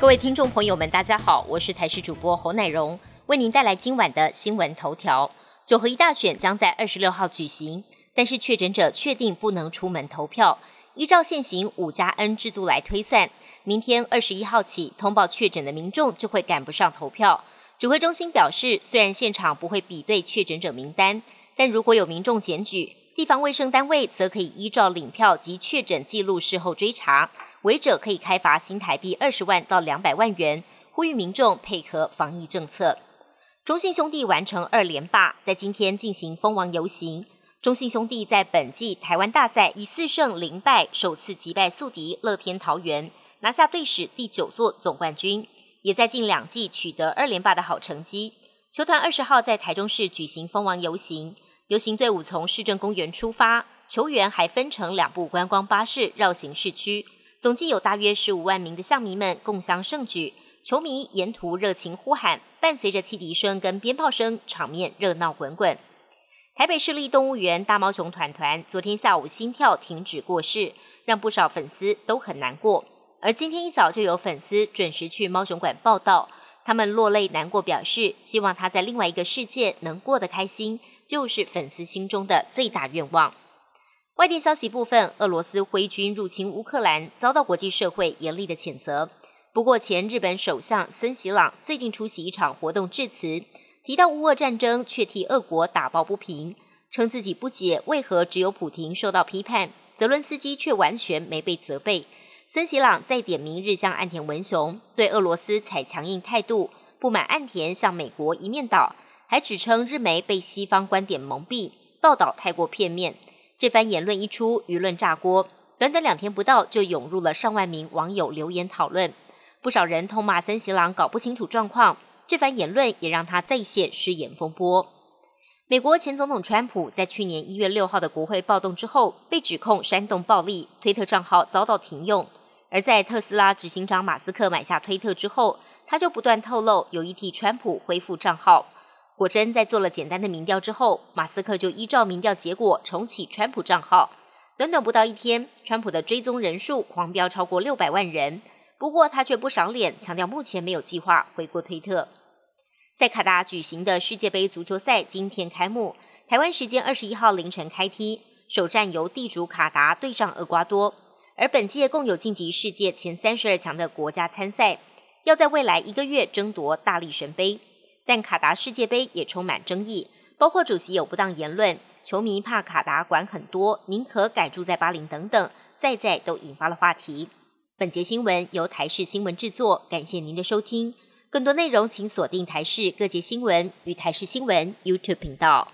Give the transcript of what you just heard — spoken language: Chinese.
各位听众朋友们，大家好，我是台视主播侯乃荣，为您带来今晚的新闻头条。九合一大选将在二十六号举行，但是确诊者确定不能出门投票。依照现行五加 N 制度来推算，明天二十一号起，通报确诊的民众就会赶不上投票。指挥中心表示，虽然现场不会比对确诊者名单，但如果有民众检举，地方卫生单位则可以依照领票及确诊记录事后追查，违者可以开罚新台币二十万到两百万元。呼吁民众配合防疫政策。中信兄弟完成二连霸，在今天进行蜂王游行。中信兄弟在本季台湾大赛以四胜零败，首次击败宿敌乐天桃园，拿下队史第九座总冠军，也在近两季取得二连霸的好成绩。球团二十号在台中市举行蜂王游行，游行队伍从市政公园出发，球员还分成两部观光巴士绕行市区，总计有大约十五万名的象迷们共襄盛举。球迷沿途热情呼喊，伴随着汽笛声跟鞭炮声，场面热闹滚滚。台北市立动物园大猫熊团团昨天下午心跳停止过世，让不少粉丝都很难过。而今天一早就有粉丝准时去猫熊馆报道，他们落泪难过，表示希望他在另外一个世界能过得开心，就是粉丝心中的最大愿望。外电消息部分，俄罗斯挥军入侵乌克兰，遭到国际社会严厉的谴责。不过，前日本首相森喜朗最近出席一场活动致辞，提到乌俄战争，却替俄国打抱不平，称自己不解为何只有普廷受到批判，泽伦斯基却完全没被责备。森喜朗再点名日向岸田文雄，对俄罗斯采强硬态度，不满岸田向美国一面倒，还指称日媒被西方观点蒙蔽，报道太过片面。这番言论一出，舆论炸锅，短短两天不到就涌入了上万名网友留言讨论。不少人痛骂森喜朗搞不清楚状况，这番言论也让他再现失言风波。美国前总统川普在去年一月六号的国会暴动之后，被指控煽动暴力，推特账号遭到停用。而在特斯拉执行长马斯克买下推特之后，他就不断透露有意替川普恢复账号。果真在做了简单的民调之后，马斯克就依照民调结果重启川普账号。短短不到一天，川普的追踪人数狂飙超过六百万人。不过他却不赏脸，强调目前没有计划回国推特。在卡达举行的世界杯足球赛今天开幕，台湾时间二十一号凌晨开踢，首战由地主卡达对上厄瓜多。而本届共有晋级世界前三十二强的国家参赛，要在未来一个月争夺大力神杯。但卡达世界杯也充满争议，包括主席有不当言论，球迷怕卡达管很多，宁可改住在巴林等等，在在都引发了话题。本节新闻由台视新闻制作，感谢您的收听。更多内容请锁定台视各界新闻与台视新闻 YouTube 频道。